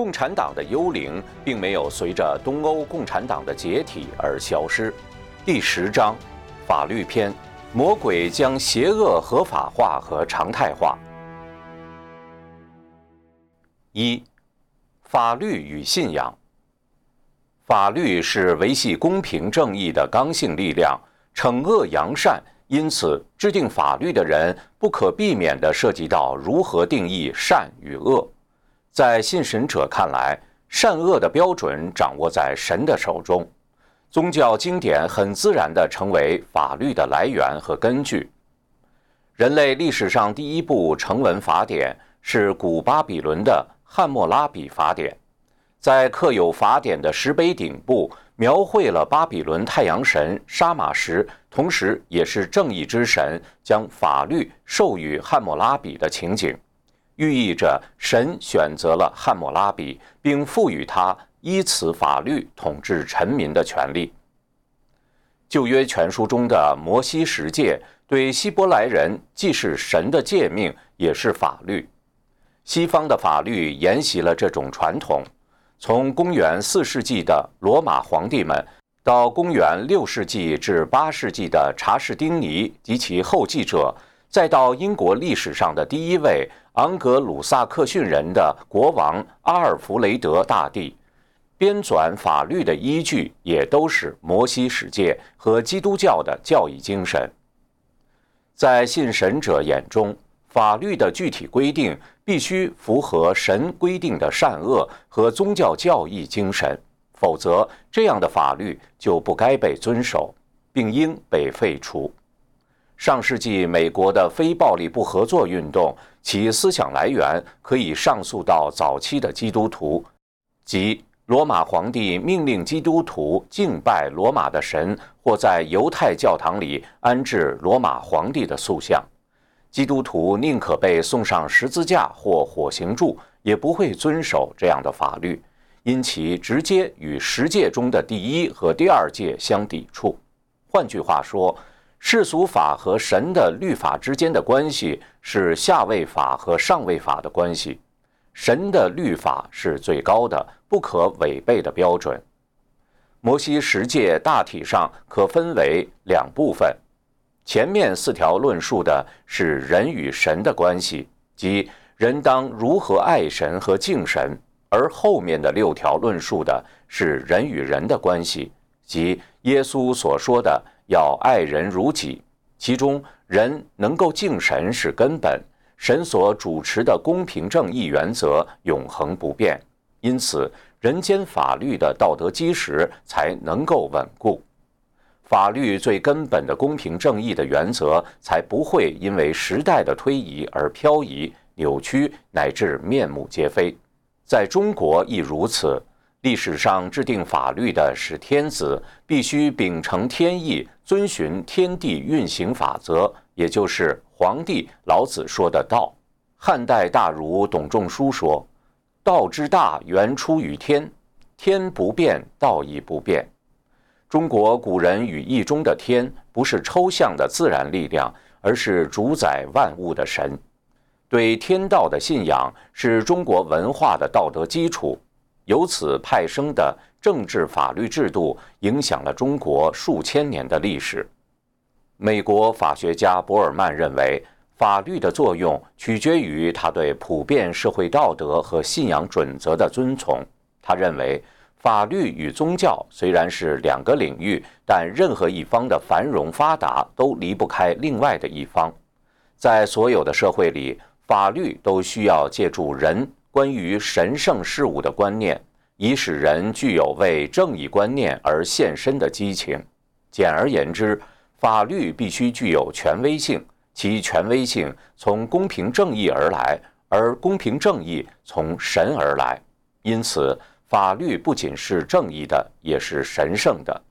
共产党的幽灵并没有随着东欧共产党的解体而消失。第十章，法律篇：魔鬼将邪恶合法化和常态化。一、法律与信仰。法律是维系公平正义的刚性力量，惩恶扬善。因此，制定法律的人不可避免地涉及到如何定义善与恶。在信神者看来，善恶的标准掌握在神的手中，宗教经典很自然地成为法律的来源和根据。人类历史上第一部成文法典是古巴比伦的《汉谟拉比法典》，在刻有法典的石碑顶部。描绘了巴比伦太阳神沙马什，同时也是正义之神，将法律授予汉谟拉比的情景，寓意着神选择了汉谟拉比，并赋予他依此法律统治臣民的权利。旧约全书中的摩西十诫对希伯来人既是神的诫命，也是法律。西方的法律沿袭了这种传统。从公元四世纪的罗马皇帝们，到公元六世纪至八世纪的查士丁尼及其后继者，再到英国历史上的第一位昂格鲁萨克逊人的国王阿尔弗雷德大帝，编纂法律的依据也都是摩西十诫和基督教的教义精神。在信神者眼中。法律的具体规定必须符合神规定的善恶和宗教教义精神，否则这样的法律就不该被遵守，并应被废除。上世纪美国的非暴力不合作运动，其思想来源可以上溯到早期的基督徒，即罗马皇帝命令基督徒敬拜罗马的神，或在犹太教堂里安置罗马皇帝的塑像。基督徒宁可被送上十字架或火刑柱，也不会遵守这样的法律，因其直接与十诫中的第一和第二诫相抵触。换句话说，世俗法和神的律法之间的关系是下位法和上位法的关系。神的律法是最高的、不可违背的标准。摩西十诫大体上可分为两部分。前面四条论述的是人与神的关系，即人当如何爱神和敬神；而后面的六条论述的是人与人的关系，即耶稣所说的要爱人如己。其中，人能够敬神是根本，神所主持的公平正义原则永恒不变，因此人间法律的道德基石才能够稳固。法律最根本的公平正义的原则，才不会因为时代的推移而漂移、扭曲，乃至面目皆非。在中国亦如此。历史上制定法律的是天子，必须秉承天意，遵循天地运行法则，也就是皇帝老子说的道。汉代大儒董仲舒说：“道之大，源出于天，天不变，道亦不变。”中国古人语义中的天，不是抽象的自然力量，而是主宰万物的神。对天道的信仰是中国文化的道德基础，由此派生的政治法律制度，影响了中国数千年的历史。美国法学家博尔曼认为，法律的作用取决于他对普遍社会道德和信仰准则的遵从。他认为。法律与宗教虽然是两个领域，但任何一方的繁荣发达都离不开另外的一方。在所有的社会里，法律都需要借助人关于神圣事物的观念，以使人具有为正义观念而献身的激情。简而言之，法律必须具有权威性，其权威性从公平正义而来，而公平正义从神而来。因此。法律不仅是正义的，也是神圣的。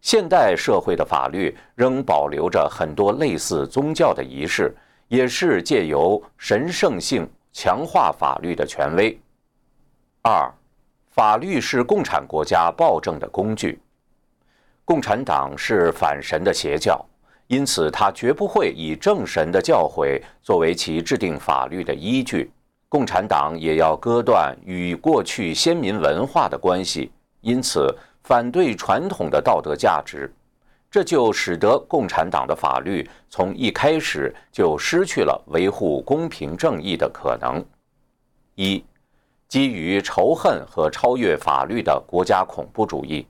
现代社会的法律仍保留着很多类似宗教的仪式，也是借由神圣性强化法律的权威。二，法律是共产国家暴政的工具。共产党是反神的邪教，因此他绝不会以正神的教诲作为其制定法律的依据。共产党也要割断与过去先民文化的关系，因此反对传统的道德价值，这就使得共产党的法律从一开始就失去了维护公平正义的可能。一，基于仇恨和超越法律的国家恐怖主义。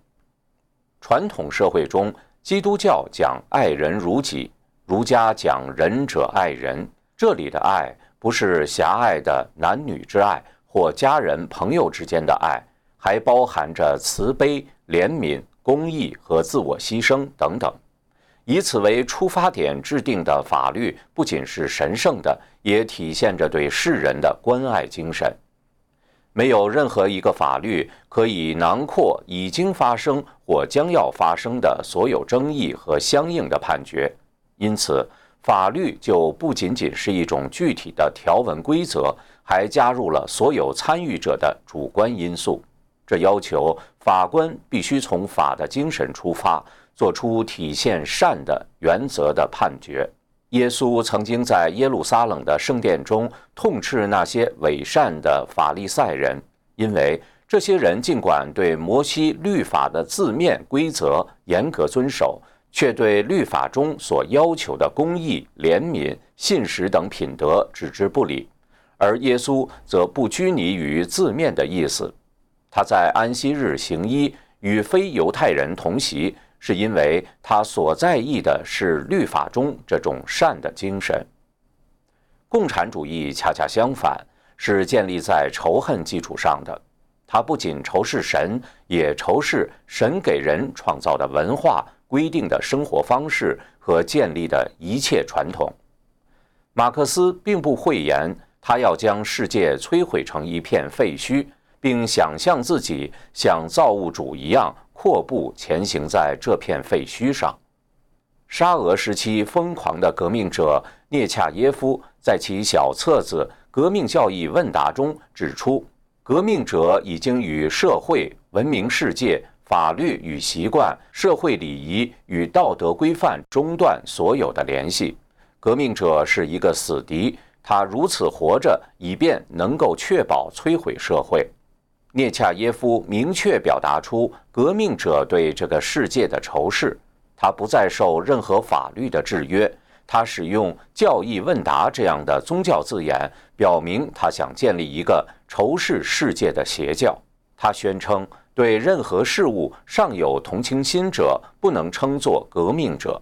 传统社会中，基督教讲爱人如己，儒家讲仁者爱人。这里的爱不是狭隘的男女之爱或家人朋友之间的爱，还包含着慈悲、怜悯、公益和自我牺牲等等。以此为出发点制定的法律，不仅是神圣的，也体现着对世人的关爱精神。没有任何一个法律可以囊括已经发生或将要发生的所有争议和相应的判决，因此。法律就不仅仅是一种具体的条文规则，还加入了所有参与者的主观因素。这要求法官必须从法的精神出发，做出体现善的原则的判决。耶稣曾经在耶路撒冷的圣殿中痛斥那些伪善的法利赛人，因为这些人尽管对摩西律法的字面规则严格遵守。却对律法中所要求的公义、怜悯、信实等品德置之不理，而耶稣则不拘泥于字面的意思。他在安息日行医，与非犹太人同席，是因为他所在意的是律法中这种善的精神。共产主义恰恰相反，是建立在仇恨基础上的。他不仅仇视神，也仇视神给人创造的文化。规定的生活方式和建立的一切传统，马克思并不讳言，他要将世界摧毁成一片废墟，并想象自己像造物主一样阔步前行在这片废墟上。沙俄时期疯狂的革命者涅恰耶夫在其小册子《革命教义问答》中指出，革命者已经与社会、文明世界。法律与习惯、社会礼仪与道德规范中断所有的联系。革命者是一个死敌，他如此活着，以便能够确保摧毁社会。涅恰耶夫明确表达出革命者对这个世界的仇视。他不再受任何法律的制约。他使用“教义问答”这样的宗教字眼，表明他想建立一个仇视世界的邪教。他宣称。对任何事物尚有同情心者，不能称作革命者。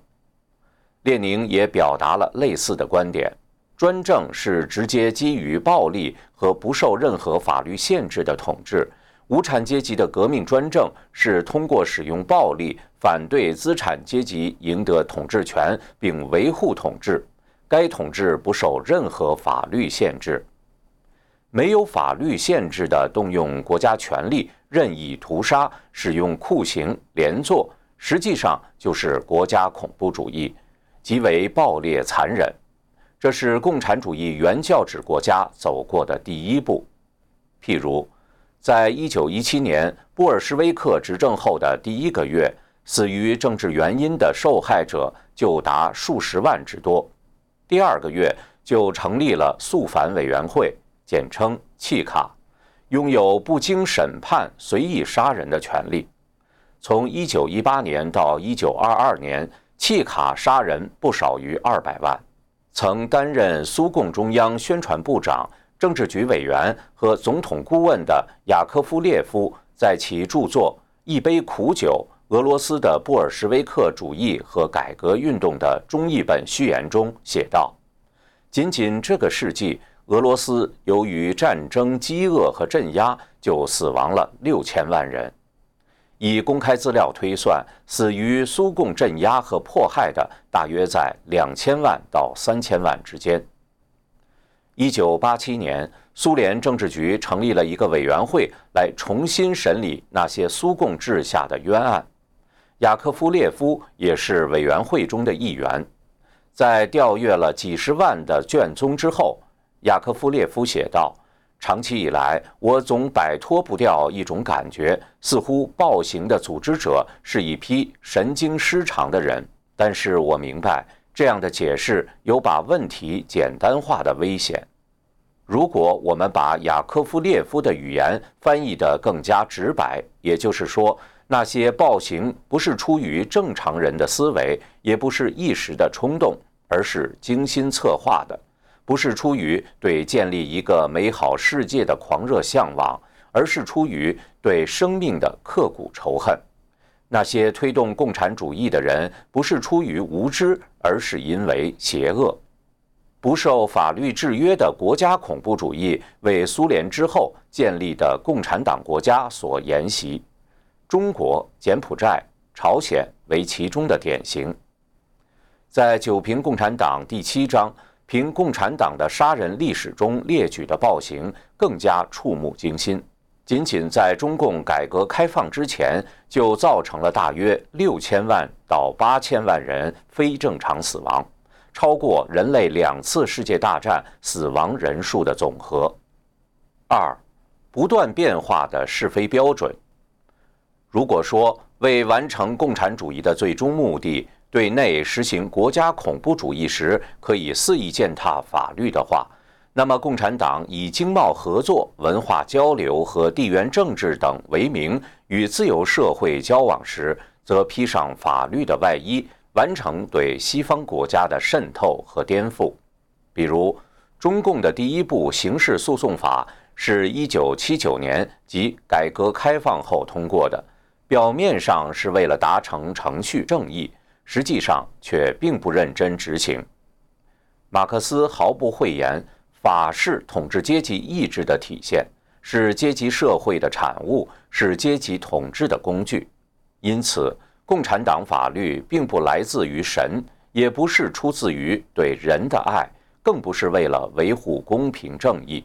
列宁也表达了类似的观点：专政是直接基于暴力和不受任何法律限制的统治；无产阶级的革命专政是通过使用暴力反对资产阶级赢得统治权并维护统治，该统治不受任何法律限制。没有法律限制的动用国家权力。任意屠杀、使用酷刑、连坐，实际上就是国家恐怖主义，极为暴烈残忍。这是共产主义原教旨国家走过的第一步。譬如，在一九一七年布尔什维克执政后的第一个月，死于政治原因的受害者就达数十万之多。第二个月就成立了肃反委员会，简称“契卡”。拥有不经审判随意杀人的权利。从1918年到1922年，契卡杀人不少于200万。曾担任苏共中央宣传部长、政治局委员和总统顾问的雅科夫列夫，在其著作《一杯苦酒：俄罗斯的布尔什维克主义和改革运动》的中译本序言中写道：“仅仅这个世纪。”俄罗斯由于战争、饥饿和镇压，就死亡了六千万人。以公开资料推算，死于苏共镇压和迫害的大约在两千万到三千万之间。一九八七年，苏联政治局成立了一个委员会，来重新审理那些苏共治下的冤案。雅科夫列夫也是委员会中的一员。在调阅了几十万的卷宗之后。雅科夫列夫写道：“长期以来，我总摆脱不掉一种感觉，似乎暴行的组织者是一批神经失常的人。但是我明白，这样的解释有把问题简单化的危险。如果我们把雅科夫列夫的语言翻译得更加直白，也就是说，那些暴行不是出于正常人的思维，也不是一时的冲动，而是精心策划的；不是出于对建立一个美好世界的狂热向往，而是出于对生命的刻骨仇恨。那些推动共产主义的人，不是出于无知，而是因为邪恶。不受法律制约的国家恐怖主义为苏联之后建立的共产党国家所沿袭，中国、柬埔寨、朝鲜为其中的典型。在《九评共产党》第七章凭共产党的杀人历史中列举的暴行更加触目惊心。仅仅在中共改革开放之前，就造成了大约六千万到八千万人非正常死亡，超过人类两次世界大战死亡人数的总和。二，不断变化的是非标准。如果说为完成共产主义的最终目的，对内实行国家恐怖主义时可以肆意践踏法律的话，那么，共产党以经贸合作、文化交流和地缘政治等为名与自由社会交往时，则披上法律的外衣，完成对西方国家的渗透和颠覆。比如，中共的第一部刑事诉讼法是一九七九年即改革开放后通过的，表面上是为了达成程序正义，实际上却并不认真执行。马克思毫不讳言。法是统治阶级意志的体现，是阶级社会的产物，是阶级统治的工具。因此，共产党法律并不来自于神，也不是出自于对人的爱，更不是为了维护公平正义。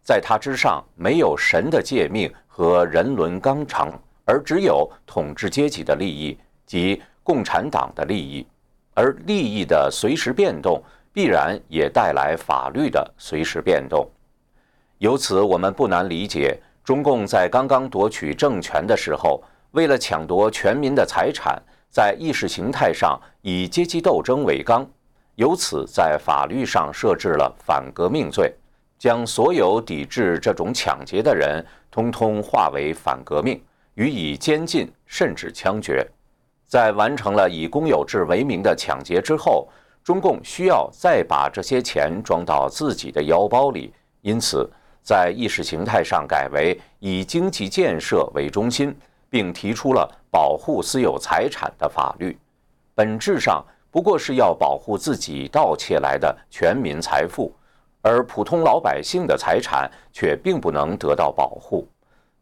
在它之上，没有神的诫命和人伦纲常，而只有统治阶级的利益及共产党的利益，而利益的随时变动。必然也带来法律的随时变动，由此我们不难理解，中共在刚刚夺取政权的时候，为了抢夺全民的财产，在意识形态上以阶级斗争为纲，由此在法律上设置了反革命罪，将所有抵制这种抢劫的人通通化为反革命，予以监禁甚至枪决。在完成了以公有制为名的抢劫之后。中共需要再把这些钱装到自己的腰包里，因此在意识形态上改为以经济建设为中心，并提出了保护私有财产的法律。本质上不过是要保护自己盗窃来的全民财富，而普通老百姓的财产却并不能得到保护。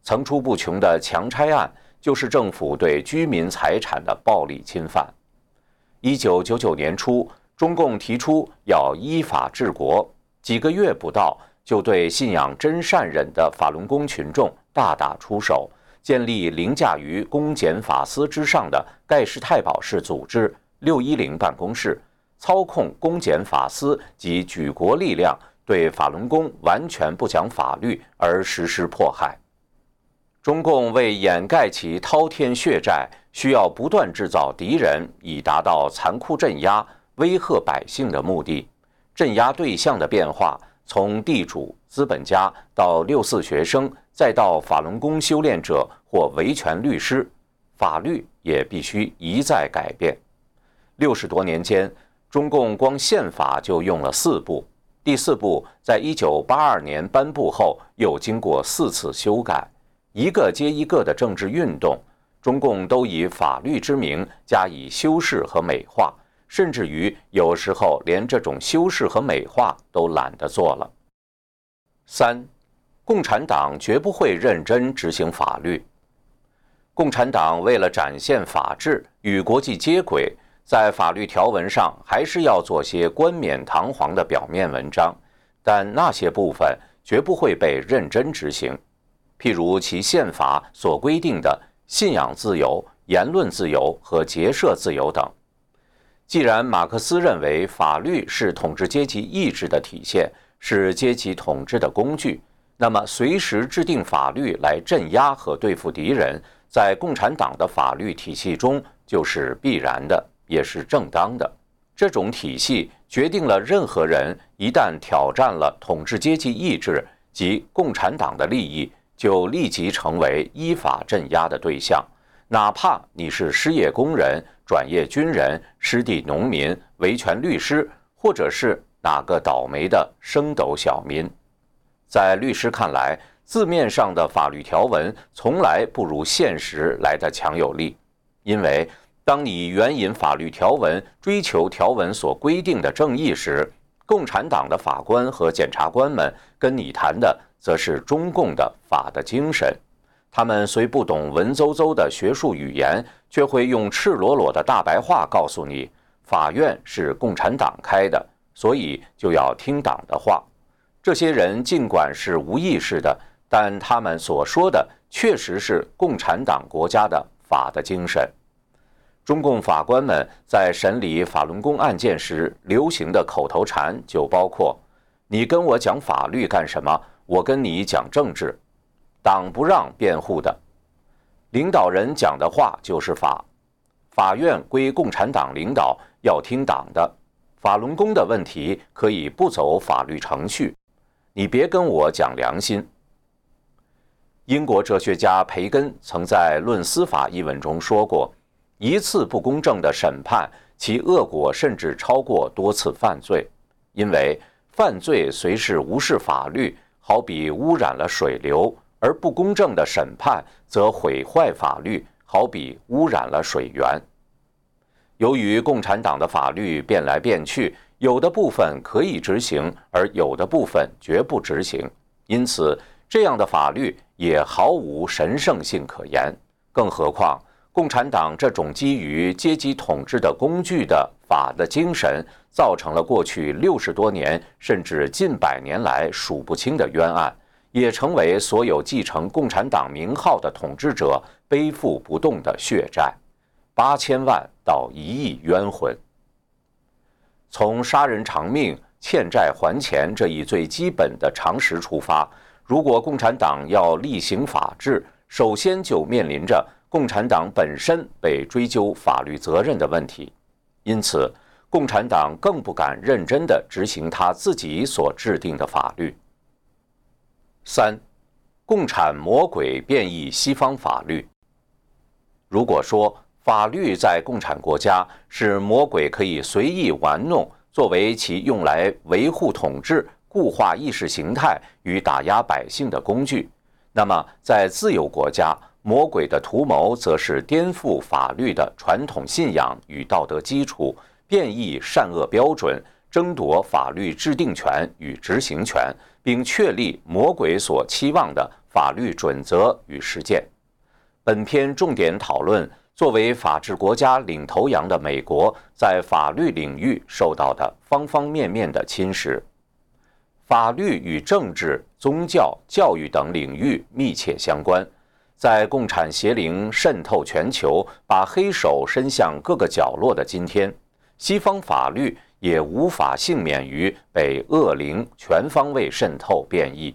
层出不穷的强拆案就是政府对居民财产的暴力侵犯。一九九九年初。中共提出要依法治国，几个月不到，就对信仰真善忍的法轮功群众大打出手，建立凌驾于公检法司之上的盖世太保式组织“六一零”办公室，操控公检法司及举国力量，对法轮功完全不讲法律而实施迫害。中共为掩盖其滔天血债，需要不断制造敌人，以达到残酷镇压。威吓百姓的目的，镇压对象的变化，从地主、资本家到六四学生，再到法轮功修炼者或维权律师，法律也必须一再改变。六十多年间，中共光宪法就用了四部，第四部在一九八二年颁布后，又经过四次修改，一个接一个的政治运动，中共都以法律之名加以修饰和美化。甚至于有时候连这种修饰和美化都懒得做了。三，共产党绝不会认真执行法律。共产党为了展现法治与国际接轨，在法律条文上还是要做些冠冕堂皇的表面文章，但那些部分绝不会被认真执行。譬如其宪法所规定的信仰自由、言论自由和结社自由等。既然马克思认为法律是统治阶级意志的体现，是阶级统治的工具，那么随时制定法律来镇压和对付敌人，在共产党的法律体系中就是必然的，也是正当的。这种体系决定了任何人一旦挑战了统治阶级意志及共产党的利益，就立即成为依法镇压的对象，哪怕你是失业工人、转业军人、失地农民、维权律师，或者是哪个倒霉的升斗小民。在律师看来，字面上的法律条文从来不如现实来的强有力，因为当你援引法律条文追求条文所规定的正义时，共产党的法官和检察官们跟你谈的则是中共的法的精神。他们虽不懂文绉绉的学术语言，却会用赤裸裸的大白话告诉你：法院是共产党开的，所以就要听党的话。这些人尽管是无意识的。但他们所说的确实是共产党国家的法的精神。中共法官们在审理法轮功案件时流行的口头禅就包括：“你跟我讲法律干什么？我跟你讲政治。”党不让辩护的，领导人讲的话就是法。法院归共产党领导，要听党的。法轮功的问题可以不走法律程序，你别跟我讲良心。英国哲学家培根曾在《论司法》一文中说过：“一次不公正的审判，其恶果甚至超过多次犯罪。因为犯罪虽是无视法律，好比污染了水流；而不公正的审判则毁坏法律，好比污染了水源。由于共产党的法律变来变去，有的部分可以执行，而有的部分绝不执行，因此这样的法律。”也毫无神圣性可言，更何况共产党这种基于阶级统治的工具的法的精神，造成了过去六十多年甚至近百年来数不清的冤案，也成为所有继承共产党名号的统治者背负不动的血债，八千万到一亿冤魂。从杀人偿命、欠债还钱这一最基本的常识出发。如果共产党要厉行法治，首先就面临着共产党本身被追究法律责任的问题，因此，共产党更不敢认真地执行他自己所制定的法律。三，共产魔鬼变异西方法律。如果说法律在共产国家是魔鬼可以随意玩弄，作为其用来维护统治。固化意识形态与打压百姓的工具，那么在自由国家，魔鬼的图谋则是颠覆法律的传统信仰与道德基础，变异善恶标准，争夺法律制定权与执行权，并确立魔鬼所期望的法律准则与实践。本篇重点讨论作为法治国家领头羊的美国在法律领域受到的方方面面的侵蚀。法律与政治、宗教、教育等领域密切相关，在共产邪灵渗透全球、把黑手伸向各个角落的今天，西方法律也无法幸免于被恶灵全方位渗透变异。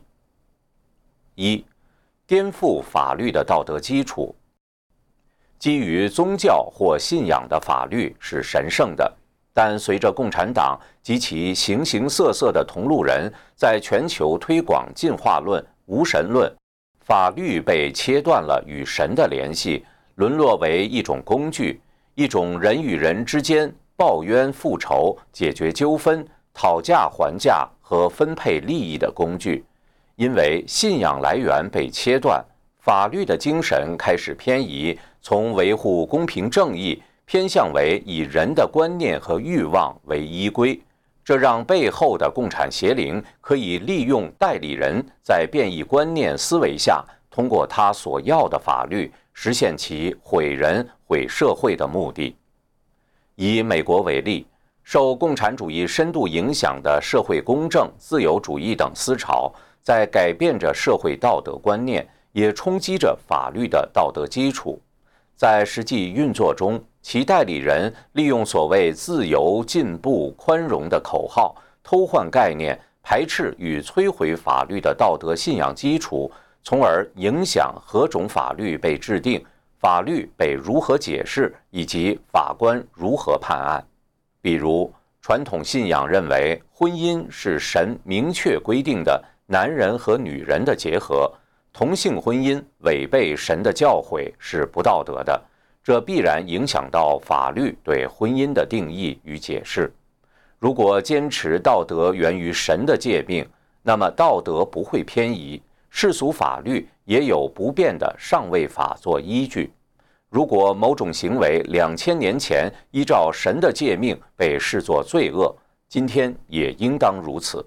一、颠覆法律的道德基础。基于宗教或信仰的法律是神圣的。但随着共产党及其形形色色的同路人在全球推广进化论、无神论，法律被切断了与神的联系，沦落为一种工具，一种人与人之间报冤复仇、解决纠纷、讨价还价和分配利益的工具。因为信仰来源被切断，法律的精神开始偏移，从维护公平正义。偏向为以人的观念和欲望为依归，这让背后的共产邪灵可以利用代理人在变异观念思维下，通过他所要的法律实现其毁人毁社会的目的。以美国为例，受共产主义深度影响的社会公正、自由主义等思潮，在改变着社会道德观念，也冲击着法律的道德基础。在实际运作中，其代理人利用所谓“自由、进步、宽容”的口号，偷换概念，排斥与摧毁法律的道德信仰基础，从而影响何种法律被制定、法律被如何解释以及法官如何判案。比如，传统信仰认为婚姻是神明确规定的男人和女人的结合，同性婚姻违背神的教诲是不道德的，这必然影响到法律对婚姻的定义与解释。如果坚持道德源于神的诫命，那么道德不会偏移，世俗法律也有不变的上位法做依据。如果某种行为两千年前依照神的诫命被视作罪恶，今天也应当如此。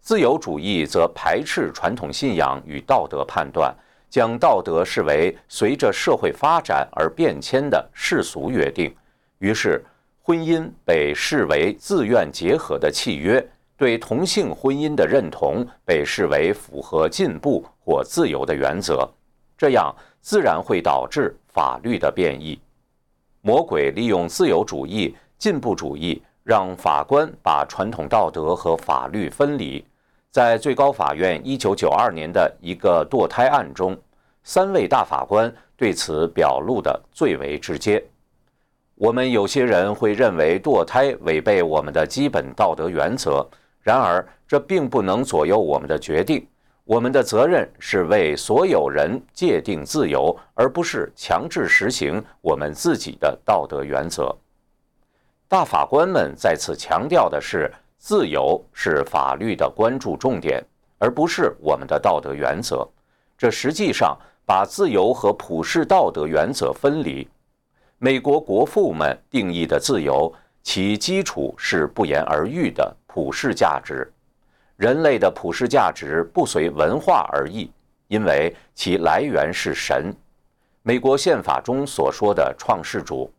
自由主义则排斥传统信仰与道德判断，将道德视为随着社会发展而变迁的世俗约定，于是。婚姻被视为自愿结合的契约，对同性婚姻的认同被视为符合进步或自由的原则，这样自然会导致法律的变异。魔鬼利用自由主义、进步主义，让法官把传统道德和法律分离。在最高法院1992年的一个堕胎案中，三位大法官对此表露的最为直接。我们有些人会认为堕胎违背我们的基本道德原则，然而这并不能左右我们的决定。我们的责任是为所有人界定自由，而不是强制实行我们自己的道德原则。大法官们在此强调的是，自由是法律的关注重点，而不是我们的道德原则。这实际上把自由和普世道德原则分离。美国国父们定义的自由，其基础是不言而喻的普世价值。人类的普世价值不随文化而异，因为其来源是神。美国宪法中所说的创世主，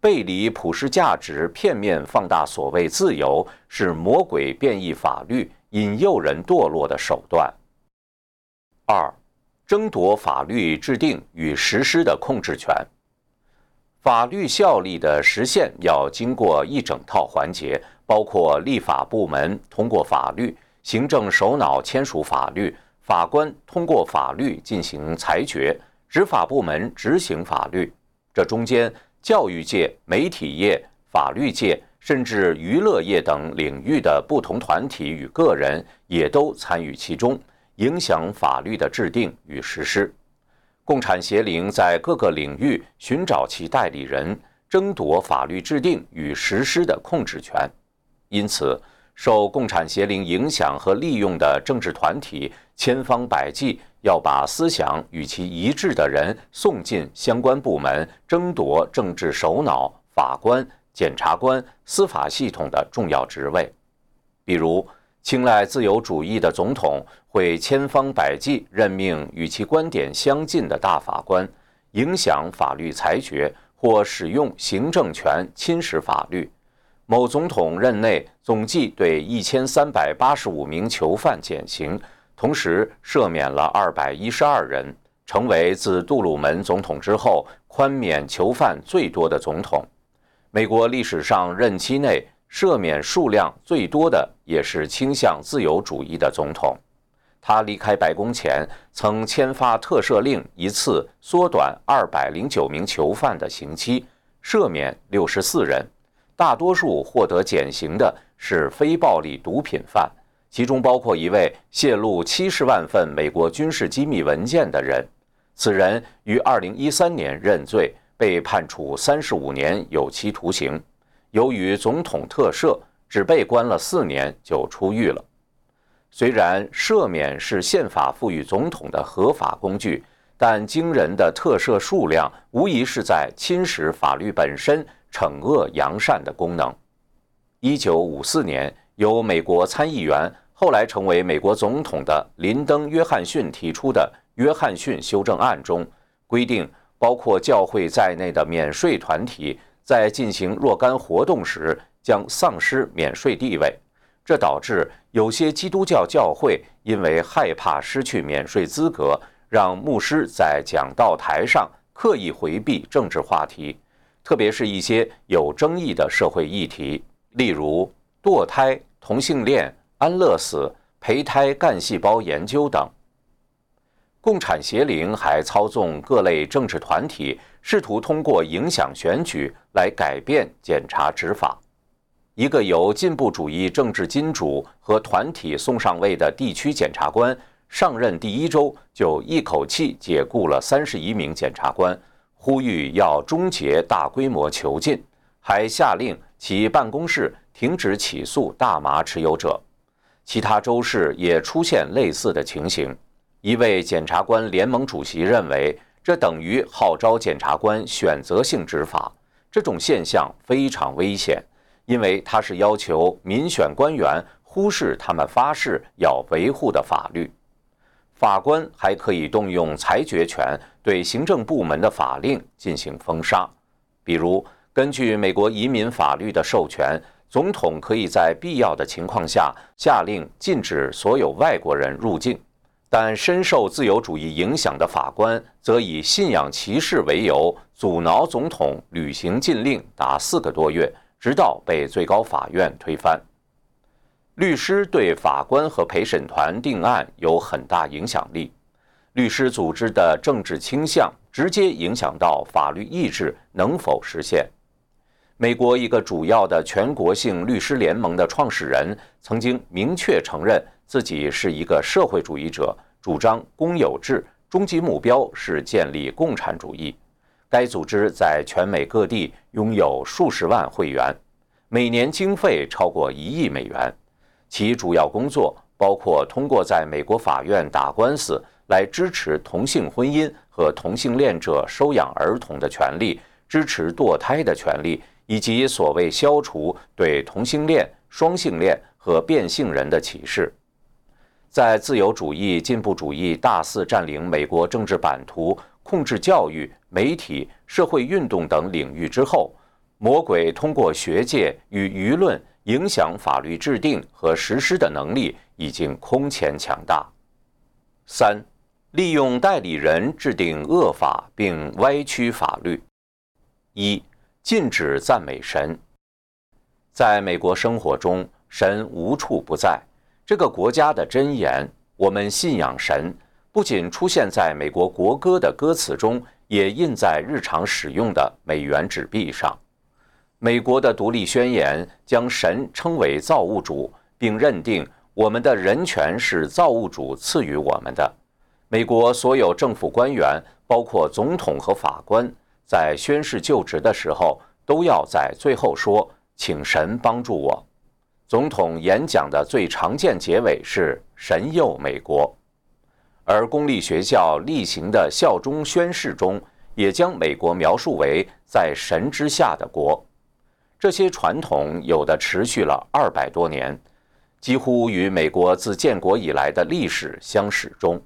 背离普世价值，片面放大所谓自由，是魔鬼变异法律、引诱人堕落的手段。二，争夺法律制定与实施的控制权。法律效力的实现要经过一整套环节，包括立法部门通过法律、行政首脑签署法律、法官通过法律进行裁决、执法部门执行法律。这中间，教育界、媒体业、法律界，甚至娱乐业等领域的不同团体与个人也都参与其中，影响法律的制定与实施。共产协灵在各个领域寻找其代理人，争夺法律制定与实施的控制权。因此，受共产协灵影响和利用的政治团体千方百计要把思想与其一致的人送进相关部门，争夺政治首脑、法官、检察官、司法系统的重要职位，比如。青睐自由主义的总统会千方百计任命与其观点相近的大法官，影响法律裁决或使用行政权侵蚀法律。某总统任内总计对一千三百八十五名囚犯减刑，同时赦免了二百一十二人，成为自杜鲁门总统之后宽免囚犯最多的总统。美国历史上任期内。赦免数量最多的也是倾向自由主义的总统。他离开白宫前曾签发特赦令，一次缩短二百零九名囚犯的刑期，赦免六十四人。大多数获得减刑的是非暴力毒品犯，其中包括一位泄露七十万份美国军事机密文件的人。此人于二零一三年认罪，被判处三十五年有期徒刑。由于总统特赦，只被关了四年就出狱了。虽然赦免是宪法赋予总统的合法工具，但惊人的特赦数量无疑是在侵蚀法律本身惩恶扬善的功能。一九五四年，由美国参议员后来成为美国总统的林登·约翰逊提出的《约翰逊修正案》中规定，包括教会在内的免税团体。在进行若干活动时，将丧失免税地位，这导致有些基督教教会因为害怕失去免税资格，让牧师在讲道台上刻意回避政治话题，特别是一些有争议的社会议题，例如堕胎、同性恋、安乐死、胚胎干细胞研究等。共产邪灵还操纵各类政治团体。试图通过影响选举来改变检察执法。一个由进步主义政治金主和团体送上位的地区检察官上任第一周，就一口气解雇了三十一名检察官，呼吁要终结大规模囚禁，还下令其办公室停止起诉大麻持有者。其他州市也出现类似的情形。一位检察官联盟主席认为，这等于号召检察官选择性执法。这种现象非常危险，因为它是要求民选官员忽视他们发誓要维护的法律。法官还可以动用裁决权，对行政部门的法令进行封杀。比如，根据美国移民法律的授权，总统可以在必要的情况下下令禁止所有外国人入境。但深受自由主义影响的法官则以信仰歧视为由，阻挠总统履行禁令达四个多月，直到被最高法院推翻。律师对法官和陪审团定案有很大影响力，律师组织的政治倾向直接影响到法律意志能否实现。美国一个主要的全国性律师联盟的创始人曾经明确承认。自己是一个社会主义者，主张公有制，终极目标是建立共产主义。该组织在全美各地拥有数十万会员，每年经费超过一亿美元。其主要工作包括通过在美国法院打官司来支持同性婚姻和同性恋者收养儿童的权利，支持堕胎的权利，以及所谓消除对同性恋、双性恋和变性人的歧视。在自由主义、进步主义大肆占领美国政治版图、控制教育、媒体、社会运动等领域之后，魔鬼通过学界与舆论影响法律制定和实施的能力已经空前强大。三、利用代理人制定恶法并歪曲法律。一、禁止赞美神。在美国生活中，神无处不在。这个国家的箴言“我们信仰神”不仅出现在美国国歌的歌词中，也印在日常使用的美元纸币上。美国的独立宣言将神称为造物主，并认定我们的人权是造物主赐予我们的。美国所有政府官员，包括总统和法官，在宣誓就职的时候，都要在最后说：“请神帮助我。”总统演讲的最常见结尾是“神佑美国”，而公立学校例行的效忠宣誓中也将美国描述为在神之下的国。这些传统有的持续了二百多年，几乎与美国自建国以来的历史相始终，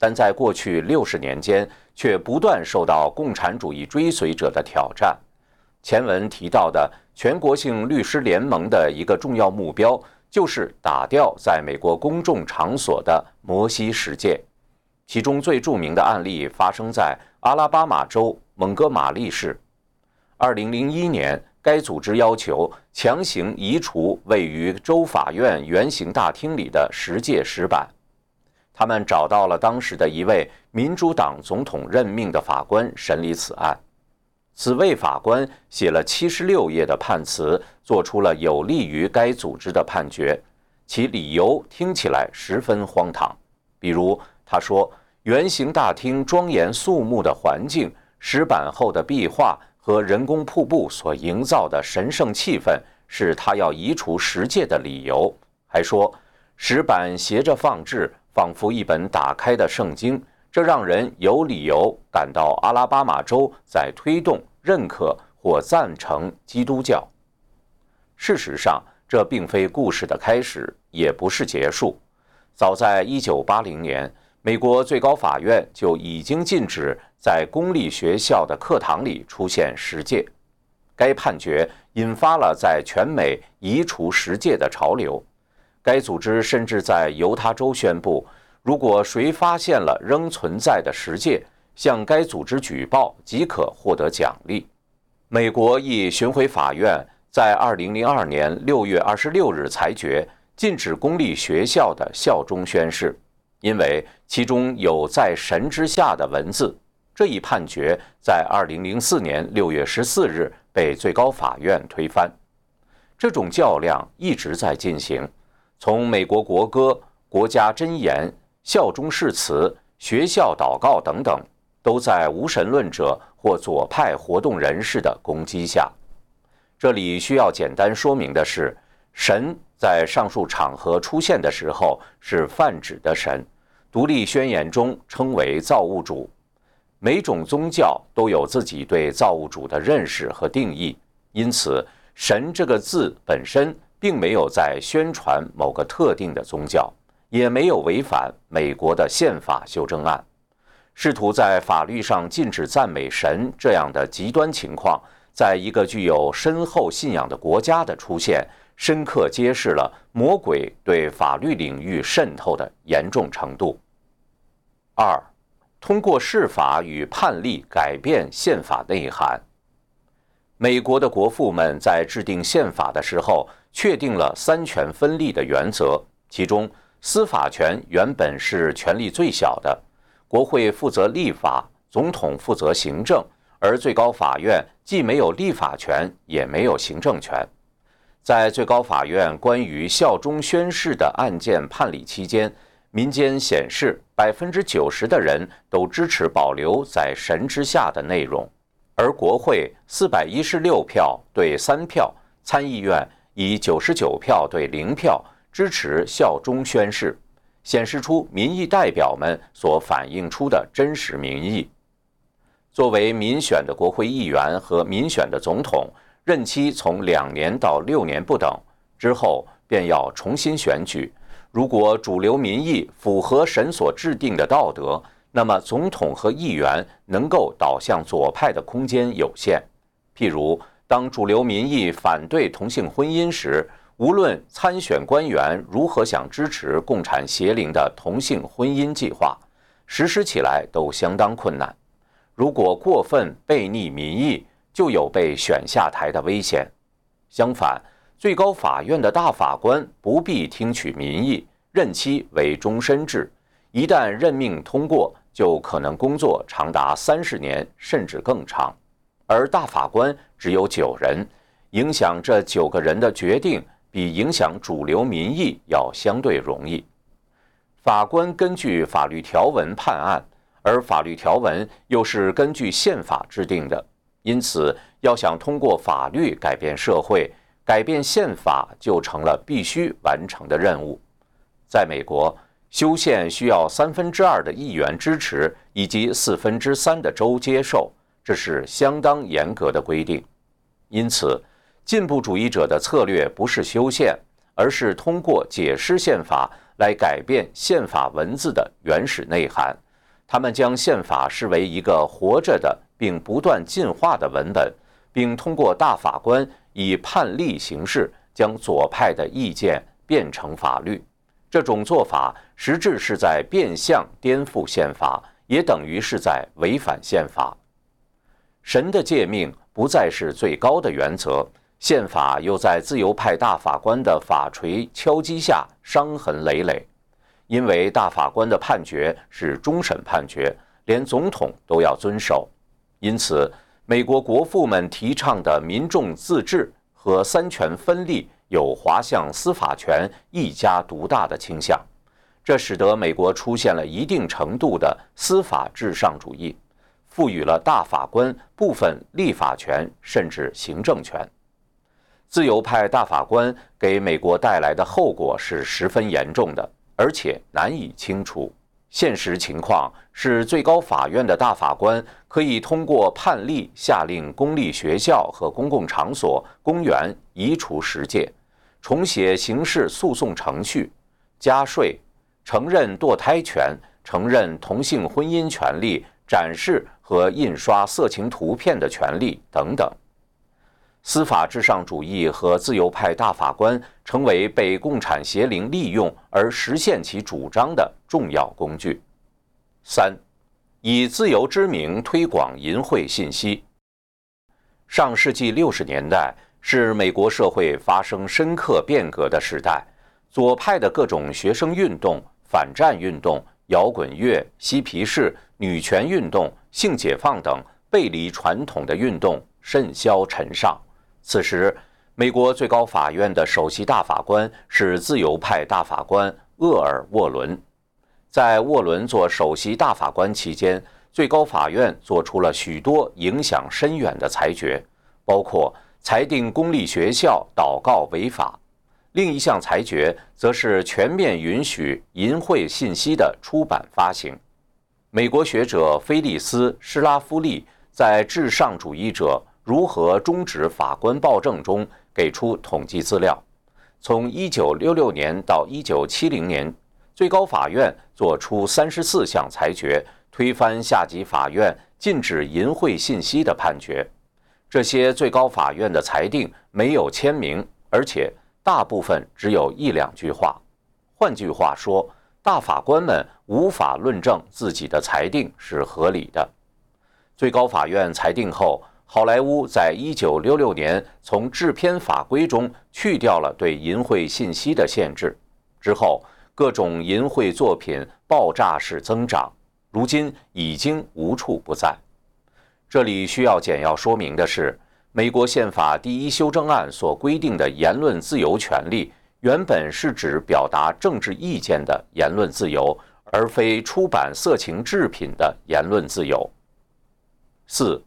但在过去六十年间却不断受到共产主义追随者的挑战。前文提到的全国性律师联盟的一个重要目标，就是打掉在美国公众场所的摩西十诫。其中最著名的案例发生在阿拉巴马州蒙哥马利市。2001年，该组织要求强行移除位于州法院圆形大厅里的十诫石板。他们找到了当时的一位民主党总统任命的法官审理此案。此位法官写了七十六页的判词，做出了有利于该组织的判决。其理由听起来十分荒唐，比如他说，圆形大厅庄严肃穆的环境、石板后的壁画和人工瀑布所营造的神圣气氛，是他要移除十诫的理由。还说，石板斜着放置，仿佛一本打开的圣经，这让人有理由感到阿拉巴马州在推动。认可或赞成基督教。事实上，这并非故事的开始，也不是结束。早在1980年，美国最高法院就已经禁止在公立学校的课堂里出现十诫。该判决引发了在全美移除十诫的潮流。该组织甚至在犹他州宣布，如果谁发现了仍存在的十诫，向该组织举报即可获得奖励。美国一巡回法院在2002年6月26日裁决禁止公立学校的效忠宣誓，因为其中有“在神之下的”文字。这一判决在2004年6月14日被最高法院推翻。这种较量一直在进行，从美国国歌、国家箴言、效忠誓词、学校祷告等等，都在无神论者或左派活动人士的攻击下。这里需要简单说明的是，神在上述场合出现的时候是泛指的神，独立宣言中称为造物主。每种宗教都有自己对造物主的认识和定义，因此“神”这个字本身并没有在宣传某个特定的宗教，也没有违反美国的宪法修正案。试图在法律上禁止赞美神这样的极端情况，在一个具有深厚信仰的国家的出现，深刻揭示了魔鬼对法律领域渗透的严重程度。二。通过释法与判例改变宪法内涵。美国的国父们在制定宪法的时候，确定了三权分立的原则，其中司法权原本是权力最小的，国会负责立法，总统负责行政，而最高法院既没有立法权，也没有行政权。在最高法院关于效忠宣誓的案件判理期间。民间显示，百分之九十的人都支持保留在神之下的内容，而国会四百一十六票对三票，参议院以九十九票对零票支持效忠宣誓，显示出民意代表们所反映出的真实民意。作为民选的国会议员和民选的总统，任期从两年到六年不等，之后便要重新选举。如果主流民意符合神所制定的道德，那么总统和议员能够导向左派的空间有限。譬如，当主流民意反对同性婚姻时，无论参选官员如何想支持共产邪灵的同性婚姻计划，实施起来都相当困难。如果过分背逆民意，就有被选下台的危险。相反，最高法院的大法官不必听取民意，任期为终身制。一旦任命通过，就可能工作长达三十年甚至更长。而大法官只有九人，影响这九个人的决定比影响主流民意要相对容易。法官根据法律条文判案，而法律条文又是根据宪法制定的，因此要想通过法律改变社会。改变宪法就成了必须完成的任务。在美国，修宪需要三分之二的议员支持，以及四分之三的州接受，这是相当严格的规定。因此，进步主义者的策略不是修宪，而是通过解释宪法来改变宪法文字的原始内涵。他们将宪法视为一个活着的并不断进化的文本，并通过大法官。以判例形式将左派的意见变成法律，这种做法实质是在变相颠覆宪法，也等于是在违反宪法。神的诫命不再是最高的原则，宪法又在自由派大法官的法锤敲击下伤痕累累。因为大法官的判决是终审判决，连总统都要遵守，因此。美国国父们提倡的民众自治和三权分立有滑向司法权一家独大的倾向，这使得美国出现了一定程度的司法至上主义，赋予了大法官部分立法权甚至行政权。自由派大法官给美国带来的后果是十分严重的，而且难以清除。现实情况是，最高法院的大法官可以通过判例下令公立学校和公共场所、公园移除十诫，重写刑事诉讼程序，加税，承认堕胎权，承认同性婚姻权利，展示和印刷色情图片的权利等等。司法至上主义和自由派大法官成为被共产邪灵利用而实现其主张的重要工具。三，以自由之名推广淫秽信息。上世纪六十年代是美国社会发生深刻变革的时代，左派的各种学生运动、反战运动、摇滚乐、嬉皮士、女权运动、性解放等背离传统的运动甚嚣尘上。此时，美国最高法院的首席大法官是自由派大法官厄尔·沃伦。在沃伦做首席大法官期间，最高法院做出了许多影响深远的裁决，包括裁定公立学校祷告违法。另一项裁决则是全面允许淫秽信息的出版发行。美国学者菲利斯·施拉夫利在《至上主义者如何终止法官暴政》中给出统计资料：从1966年到1970年。最高法院作出三十四项裁决，推翻下级法院禁止淫秽信息的判决。这些最高法院的裁定没有签名，而且大部分只有一两句话。换句话说，大法官们无法论证自己的裁定是合理的。最高法院裁定后，好莱坞在一九六六年从制片法规中去掉了对淫秽信息的限制。之后。各种淫秽作品爆炸式增长，如今已经无处不在。这里需要简要说明的是，美国宪法第一修正案所规定的言论自由权利，原本是指表达政治意见的言论自由，而非出版色情制品的言论自由。四、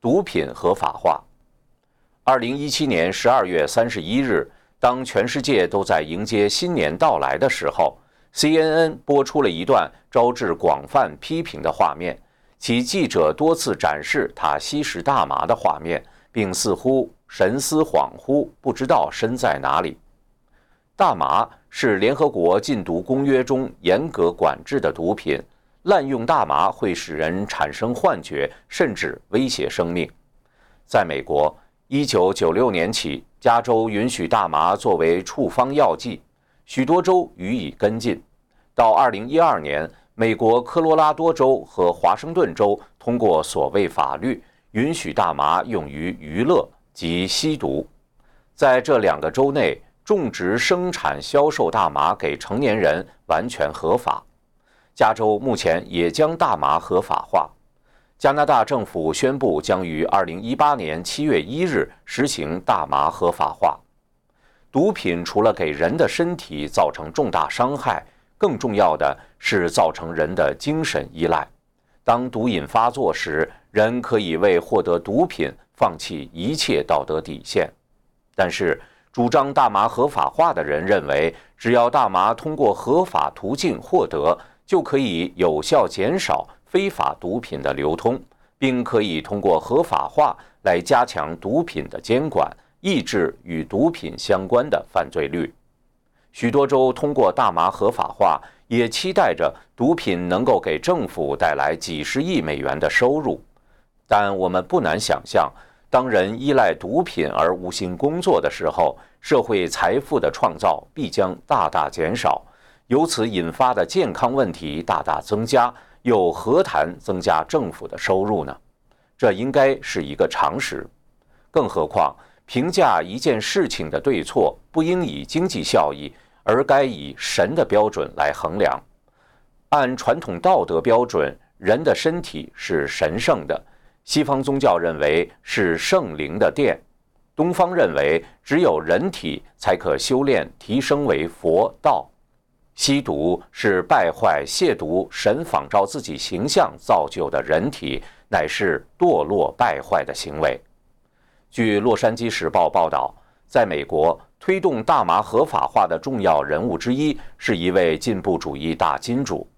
毒品合法化。二零一七年十二月三十一日。当全世界都在迎接新年到来的时候，CNN 播出了一段招致广泛批评的画面。其记者多次展示他吸食大麻的画面，并似乎神思恍惚，不知道身在哪里。大麻是联合国禁毒公约中严格管制的毒品，滥用大麻会使人产生幻觉，甚至威胁生命。在美国。一九九六年起，加州允许大麻作为处方药剂，许多州予以跟进。到二零一二年，美国科罗拉多州和华盛顿州通过所谓法律，允许大麻用于娱乐及吸毒。在这两个州内，种植、生产、销售大麻给成年人完全合法。加州目前也将大麻合法化。加拿大政府宣布将于二零一八年七月一日实行大麻合法化。毒品除了给人的身体造成重大伤害，更重要的是造成人的精神依赖。当毒瘾发作时，人可以为获得毒品放弃一切道德底线。但是，主张大麻合法化的人认为，只要大麻通过合法途径获得，就可以有效减少。非法毒品的流通，并可以通过合法化来加强毒品的监管，抑制与毒品相关的犯罪率。许多州通过大麻合法化，也期待着毒品能够给政府带来几十亿美元的收入。但我们不难想象，当人依赖毒品而无心工作的时候，社会财富的创造必将大大减少，由此引发的健康问题大大增加。又何谈增加政府的收入呢？这应该是一个常识。更何况，评价一件事情的对错，不应以经济效益，而该以神的标准来衡量。按传统道德标准，人的身体是神圣的。西方宗教认为是圣灵的殿，东方认为只有人体才可修炼提升为佛道。吸毒是败坏、亵渎神仿照自己形象造就的人体，乃是堕落败坏的行为。据《洛杉矶时报》报道，在美国推动大麻合法化的重要人物之一是一位进步主义大金主。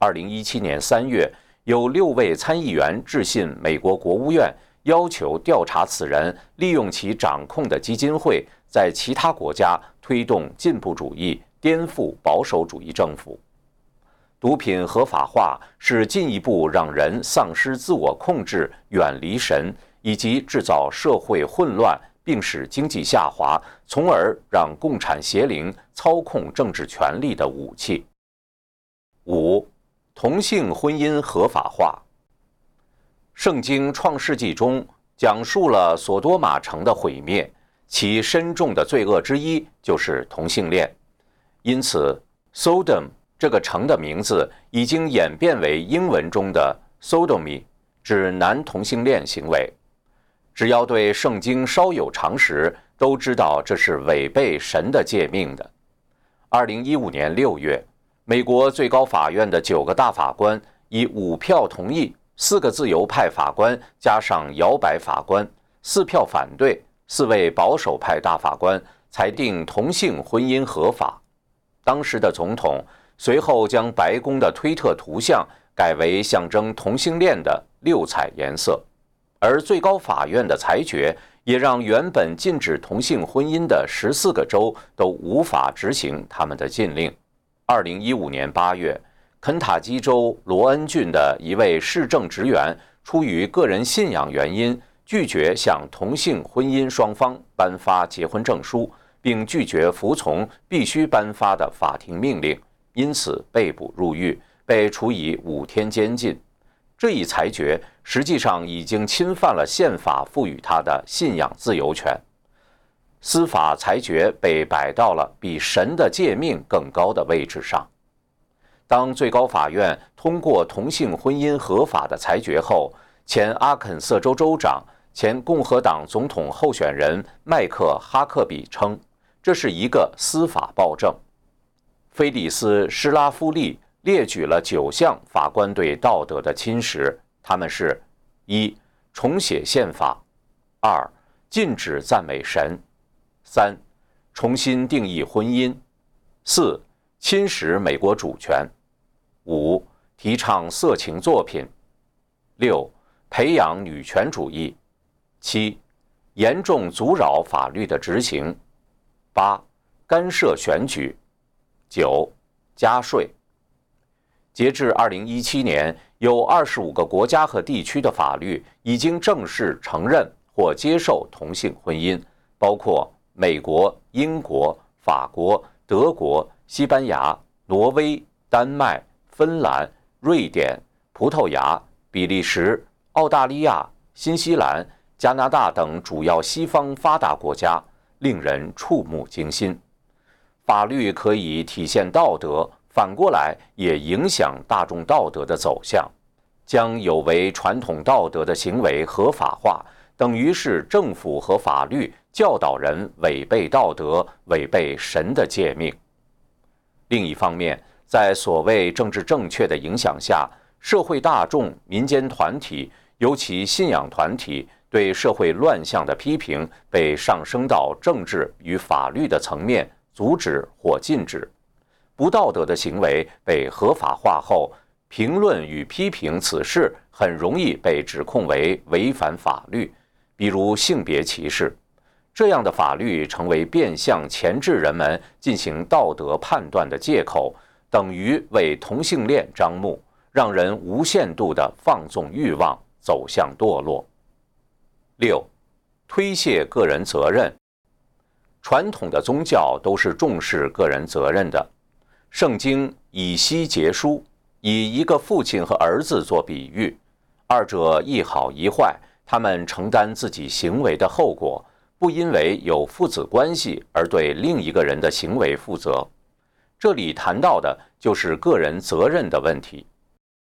二零一七年三月，有六位参议员致信美国国务院，要求调查此人利用其掌控的基金会在其他国家推动进步主义。颠覆保守主义政府，毒品合法化是进一步让人丧失自我控制、远离神，以及制造社会混乱，并使经济下滑，从而让共产邪灵操控政治权力的武器。五、同性婚姻合法化。圣经创世纪中讲述了索多玛城的毁灭，其深重的罪恶之一就是同性恋。因此，Sodom 这个城的名字已经演变为英文中的 Sodomy，指男同性恋行为。只要对圣经稍有常识，都知道这是违背神的诫命的。二零一五年六月，美国最高法院的九个大法官以五票同意，四个自由派法官加上摇摆法官，四票反对，四位保守派大法官裁定同性婚姻合法。当时的总统随后将白宫的推特图像改为象征同性恋的六彩颜色。而最高法院的裁决也让原本禁止同性婚姻的十四个州都无法执行他们的禁令。二零一五年八月，肯塔基州罗恩郡的一位市政职员出于个人信仰原因，拒绝向同性婚姻双方颁发结婚证书，并拒绝服从必须颁发的法庭命令，因此被捕入狱，被处以五天监禁。这一裁决实际上已经侵犯了宪法赋予他的信仰自由权，司法裁决被摆到了比神的诫命更高的位置上。当最高法院通过同性婚姻合法的裁决后，前阿肯色州州长、前共和党总统候选人麦克哈克比称，这是一个司法暴政。菲利斯施拉夫利。列举了九项法官对道德的侵蚀，他们是：一、重写宪法；二、禁止赞美神；三、重新定义婚姻；四、侵蚀美国主权；五、提倡色情作品；六、培养女权主义；七、严重阻扰法律的执行；八、干涉选举；九、加税。截至二零一七年，有二十五个国家和地区的法律已经正式承认或接受同性婚姻，包括美国、英国、法国、德国、西班牙、挪威、丹麦、芬兰、瑞典、葡萄牙、比利时、澳大利亚、新西兰、加拿大等主要西方发达国家，令人触目惊心。法律可以体现道德。反过来也影响大众道德的走向，将有违传统道德的行为合法化，等于是政府和法律教导人违背道德、违背神的诫命。另一方面，在所谓政治正确的影响下，社会大众、民间团体，尤其信仰团体对社会乱象的批评，被上升到政治与法律的层面，阻止或禁止。不道德的行为被合法化后，评论与批评此事很容易被指控为违反法律，比如性别歧视，这样的法律成为变相钳制人们进行道德判断的借口，等于为同性恋张目，让人无限度的放纵欲望，走向堕落。六，推卸个人责任。传统的宗教都是重视个人责任的。圣经以西结书，以一个父亲和儿子做比喻，二者一好一坏，他们承担自己行为的后果，不因为有父子关系而对另一个人的行为负责。这里谈到的就是个人责任的问题。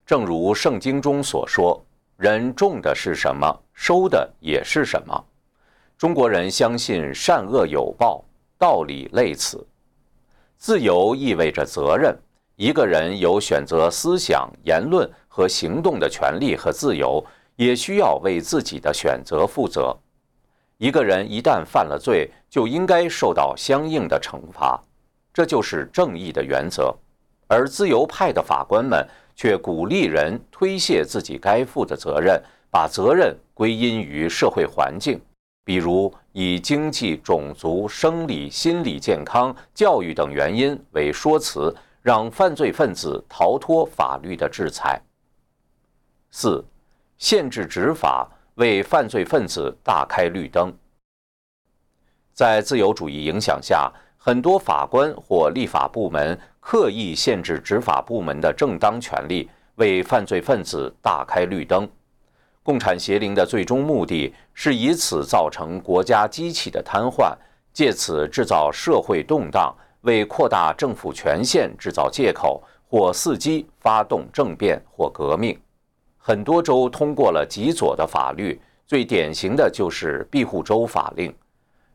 正如圣经中所说：“人种的是什么，收的也是什么。”中国人相信善恶有报，道理类似。自由意味着责任。一个人有选择思想、言论和行动的权利和自由，也需要为自己的选择负责。一个人一旦犯了罪，就应该受到相应的惩罚，这就是正义的原则。而自由派的法官们却鼓励人推卸自己该负的责任，把责任归因于社会环境。比如以经济、种族、生理、心理健康、教育等原因为说辞，让犯罪分子逃脱法律的制裁。四、限制执法，为犯罪分子大开绿灯。在自由主义影响下，很多法官或立法部门刻意限制执法部门的正当权利，为犯罪分子大开绿灯。共产邪灵的最终目的是以此造成国家机器的瘫痪，借此制造社会动荡，为扩大政府权限制造借口，或伺机发动政变或革命。很多州通过了极左的法律，最典型的就是庇护州法令，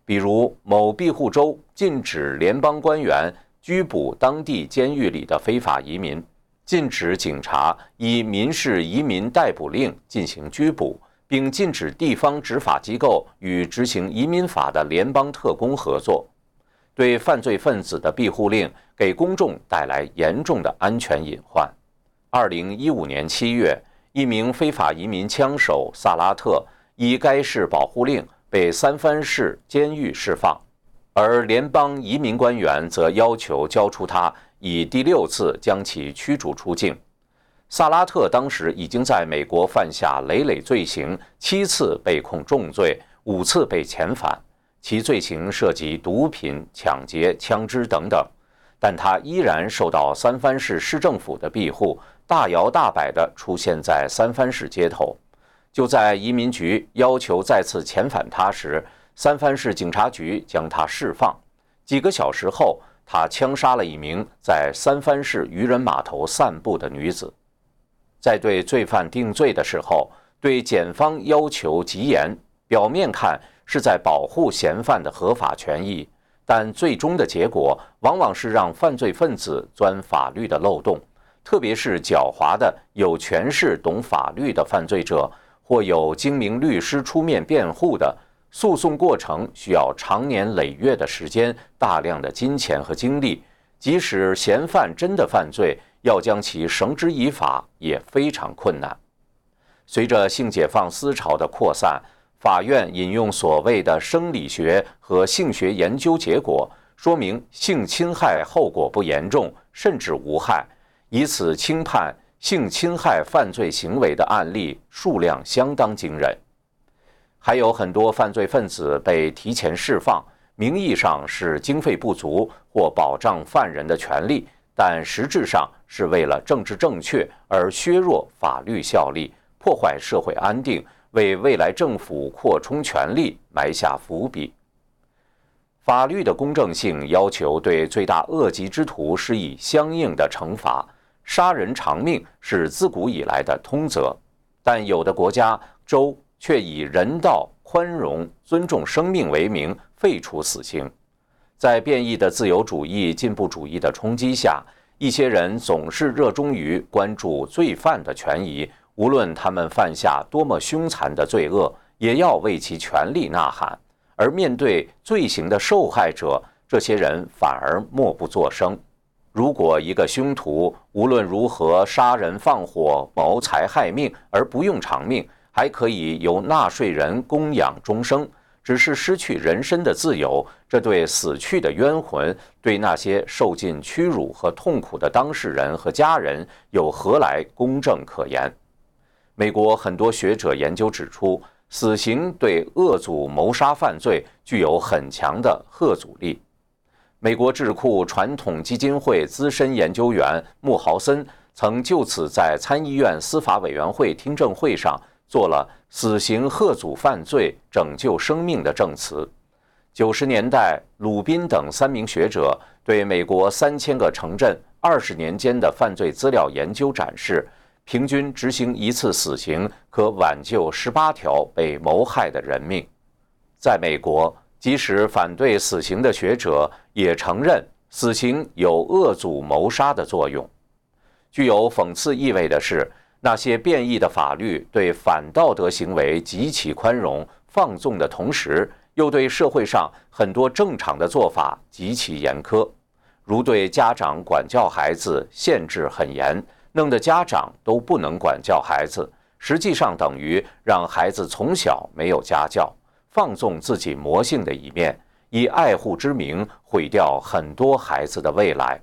比如某庇护州禁止联邦官员拘捕当地监狱里的非法移民，禁止警察以民事移民逮捕令进行拘捕，并禁止地方执法机构与执行移民法的联邦特工合作。对犯罪分子的庇护令给公众带来严重的安全隐患。二零一五年七月，一名非法移民枪手萨拉特。以该市保护令被三藩市监狱释放，而联邦移民官员则要求交出他，以第六次将其驱逐出境。萨拉特当时已经在美国犯下累累罪行，七次被控重罪，五次被遣返，其罪行涉及毒品、抢劫、枪支等等，但他依然受到三藩市市政府的庇护，大摇大摆地出现在三藩市街头。就在移民局要求再次遣返他时，三藩市警察局将他释放。几个小时后，他枪杀了一名在三藩市渔人码头散步的女子。在对罪犯定罪的时候，对检方要求极严，表面看是在保护嫌犯的合法权益，但最终的结果往往是让犯罪分子钻法律的漏洞，特别是狡猾的有权势、懂法律的犯罪者。或有精明律师出面辩护的诉讼过程需要长年累月的时间、大量的金钱和精力，即使嫌犯真的犯罪，要将其绳之以法也非常困难。随着性解放思潮的扩散，法院引用所谓的生理学和性学研究结果，说明性侵害后果不严重，甚至无害，以此轻判。性侵害犯罪行为的案例数量相当惊人，还有很多犯罪分子被提前释放，名义上是经费不足或保障犯人的权利，但实质上是为了政治正确而削弱法律效力，破坏社会安定，为未来政府扩充权力埋下伏笔。法律的公正性要求对罪大恶极之徒施以相应的惩罚。杀人偿命是自古以来的通则，但有的国家州却以人道、宽容、尊重生命为名废除死刑。在变异的自由主义、进步主义的冲击下，一些人总是热衷于关注罪犯的权益，无论他们犯下多么凶残的罪恶，也要为其权利呐喊。而面对罪行的受害者，这些人反而默不作声。如果一个凶徒无论如何杀人放火、谋财害命而不用偿命，还可以由纳税人供养终生，只是失去人身的自由，这对死去的冤魂，对那些受尽屈辱和痛苦的当事人和家人，有何来公正可言？美国很多学者研究指出，死刑对恶阻谋杀犯罪具有很强的吓阻力。美国智库传统基金会资深研究员穆豪森曾就此在参议院司法委员会听证会上做了“死刑吓阻犯罪，拯救生命”的证词。九十年代，鲁宾等三名学者对美国三千个城镇二十年间的犯罪资料研究展示，平均执行一次死刑可挽救十八条被谋害的人命。在美国。即使反对死刑的学者也承认，死刑有遏阻谋杀的作用。具有讽刺意味的是，那些变异的法律对反道德行为极其宽容放纵的同时，又对社会上很多正常的做法极其严苛，如对家长管教孩子限制很严，弄得家长都不能管教孩子，实际上等于让孩子从小没有家教。放纵自己魔性的一面，以爱护之名毁掉很多孩子的未来，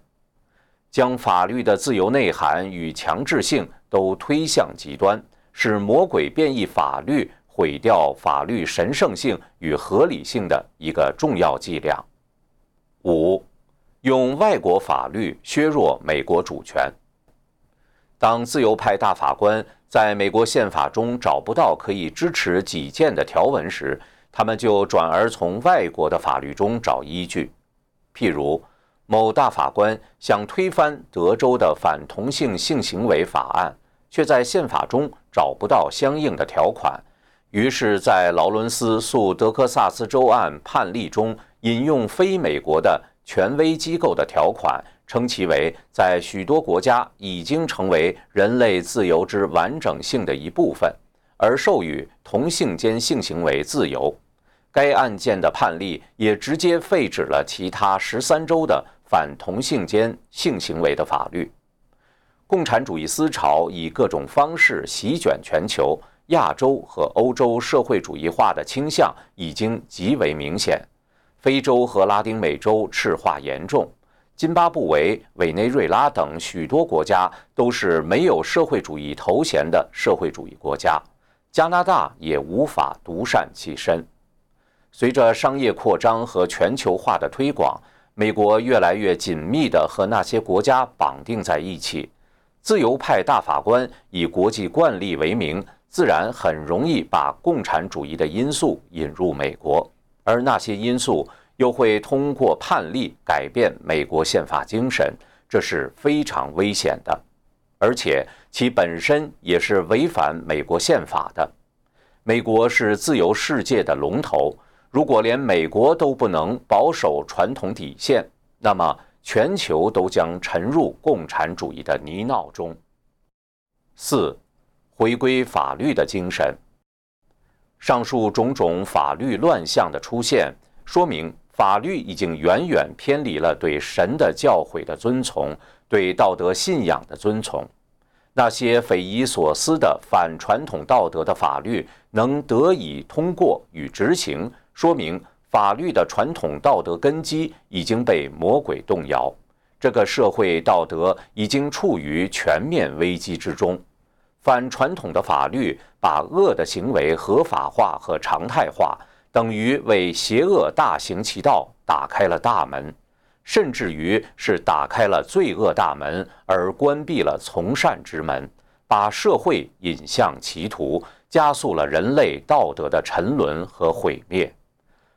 将法律的自由内涵与强制性都推向极端，是魔鬼变异法律毁掉法律神圣性与合理性的一个重要伎俩。五，用外国法律削弱美国主权。当自由派大法官在美国宪法中找不到可以支持己见的条文时，他们就转而从外国的法律中找依据，譬如某大法官想推翻德州的反同性性行为法案，却在宪法中找不到相应的条款，于是，在劳伦斯诉德克萨斯州案判例中，引用非美国的权威机构的条款，称其为在许多国家已经成为人类自由之完整性的一部分，而授予同性间性行为自由。该案件的判例也直接废止了其他十三州的反同性间性行为的法律。共产主义思潮以各种方式席卷全球。亚洲和欧洲社会主义化的倾向已经极为明显，非洲和拉丁美洲赤化严重，津巴布韦、委内瑞拉等许多国家都是没有社会主义头衔的社会主义国家，加拿大也无法独善其身。随着商业扩张和全球化的推广，美国越来越紧密地和那些国家绑定在一起，自由派大法官以国际惯例为名。自然很容易把共产主义的因素引入美国，而那些因素又会通过判例改变美国宪法精神，这是非常危险的，而且其本身也是违反美国宪法的。美国是自由世界的龙头，如果连美国都不能保守传统底线，那么全球都将沉入共产主义的泥淖中。四。回归法律的精神。上述种种法律乱象的出现，说明法律已经远远偏离了对神的教诲的遵从，对道德信仰的遵从。那些匪夷所思的反传统道德的法律能得以通过与执行，说明法律的传统道德根基已经被魔鬼动摇，这个社会道德已经处于全面危机之中。反传统的法律把恶的行为合法化和常态化，等于为邪恶大行其道打开了大门，甚至于是打开了罪恶大门，而关闭了从善之门，把社会引向歧途，加速了人类道德的沉沦和毁灭。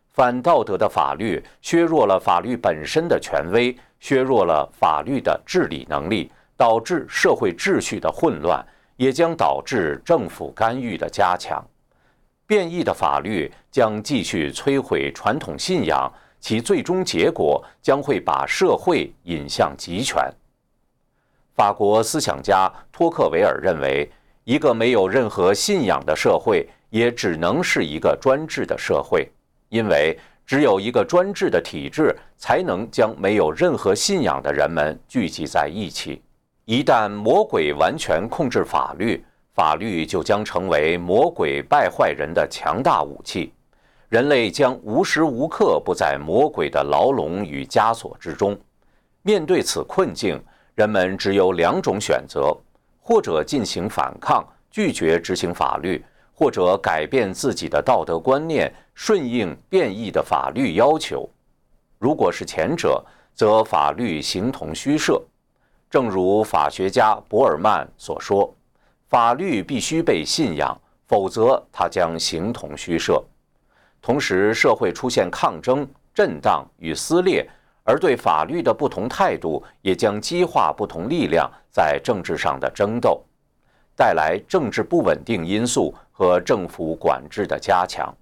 反道德的法律削弱了法律本身的权威，削弱了法律的治理能力，导致社会秩序的混乱。也将导致政府干预的加强，变异的法律将继续摧毁传统信仰，其最终结果将会把社会引向极权。法国思想家托克维尔认为，一个没有任何信仰的社会，也只能是一个专制的社会，因为只有一个专制的体制，才能将没有任何信仰的人们聚集在一起。一旦魔鬼完全控制法律，法律就将成为魔鬼败坏人的强大武器，人类将无时无刻不在魔鬼的牢笼与枷锁之中。面对此困境，人们只有两种选择：或者进行反抗，拒绝执行法律；或者改变自己的道德观念，顺应变异的法律要求。如果是前者，则法律形同虚设。正如法学家博尔曼所说：“法律必须被信仰，否则它将形同虚设。”同时，社会出现抗争、震荡与撕裂，而对法律的不同态度也将激化不同力量在政治上的争斗，带来政治不稳定因素和政府管制的加强。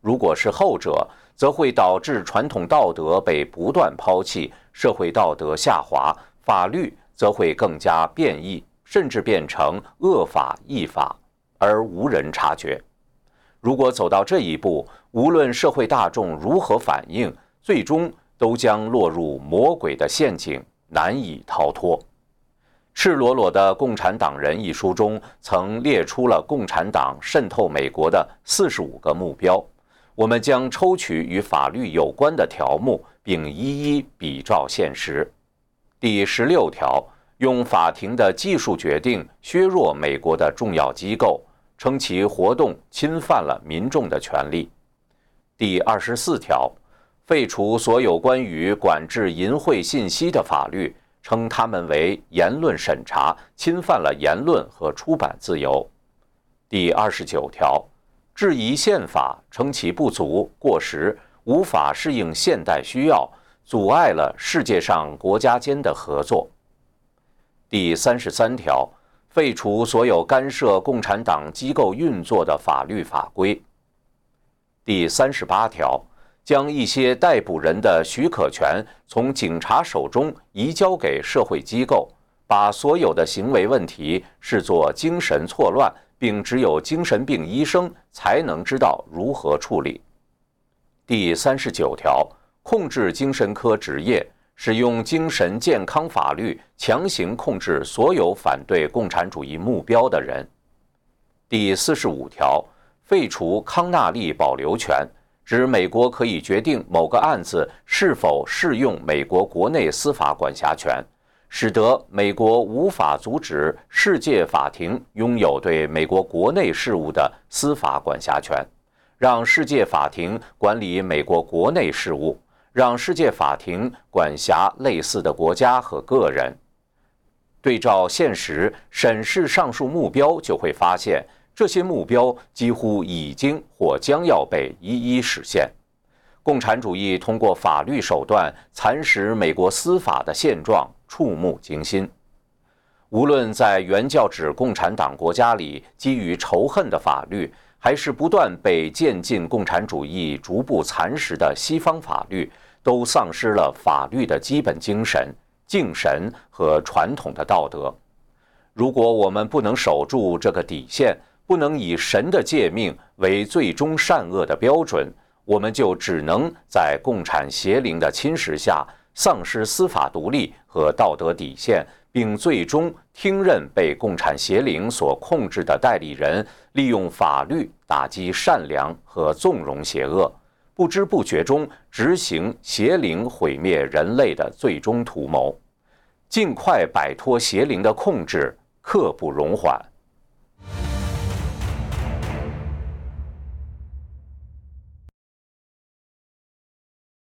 如果是后者，则会导致传统道德被不断抛弃，社会道德下滑。法律则会更加变异，甚至变成恶法异法，而无人察觉。如果走到这一步，无论社会大众如何反应，最终都将落入魔鬼的陷阱，难以逃脱。《赤裸裸的共产党人》一书中曾列出了共产党渗透美国的四十五个目标，我们将抽取与法律有关的条目，并一一比照现实。第十六条，用法庭的技术决定削弱美国的重要机构，称其活动侵犯了民众的权利。第二十四条，废除所有关于管制淫秽信息的法律，称他们为言论审查，侵犯了言论和出版自由。第二十九条，质疑宪法，称其不足、过时，无法适应现代需要。阻碍了世界上国家间的合作。第三十三条，废除所有干涉共产党机构运作的法律法规。第三十八条，将一些逮捕人的许可权从警察手中移交给社会机构，把所有的行为问题视作精神错乱，并只有精神病医生才能知道如何处理。第三十九条，控制精神科执业。使用精神健康法律强行控制所有反对共产主义目标的人。第四十五条，废除康纳利保留权，指美国可以决定某个案子是否适用美国国内司法管辖权，使得美国无法阻止世界法庭拥有对美国国内事务的司法管辖权，让世界法庭管理美国国内事务。让世界法庭管辖类似的国家和个人。对照现实审视上述目标，就会发现这些目标几乎已经或将要被一一实现。共产主义通过法律手段蚕食美国司法的现状，触目惊心。无论在原教旨共产党国家里，基于仇恨的法律。还是不断被渐进共产主义逐步蚕食的西方法律，都丧失了法律的基本精神、敬神和传统的道德。如果我们不能守住这个底线，不能以神的诫命为最终善恶的标准，我们就只能在共产邪灵的侵蚀下，丧失司法独立和道德底线。并最终听任被共产邪灵所控制的代理人利用法律打击善良和纵容邪恶，不知不觉中执行邪灵毁灭人类的最终图谋，尽快摆脱邪灵的控制，刻不容缓。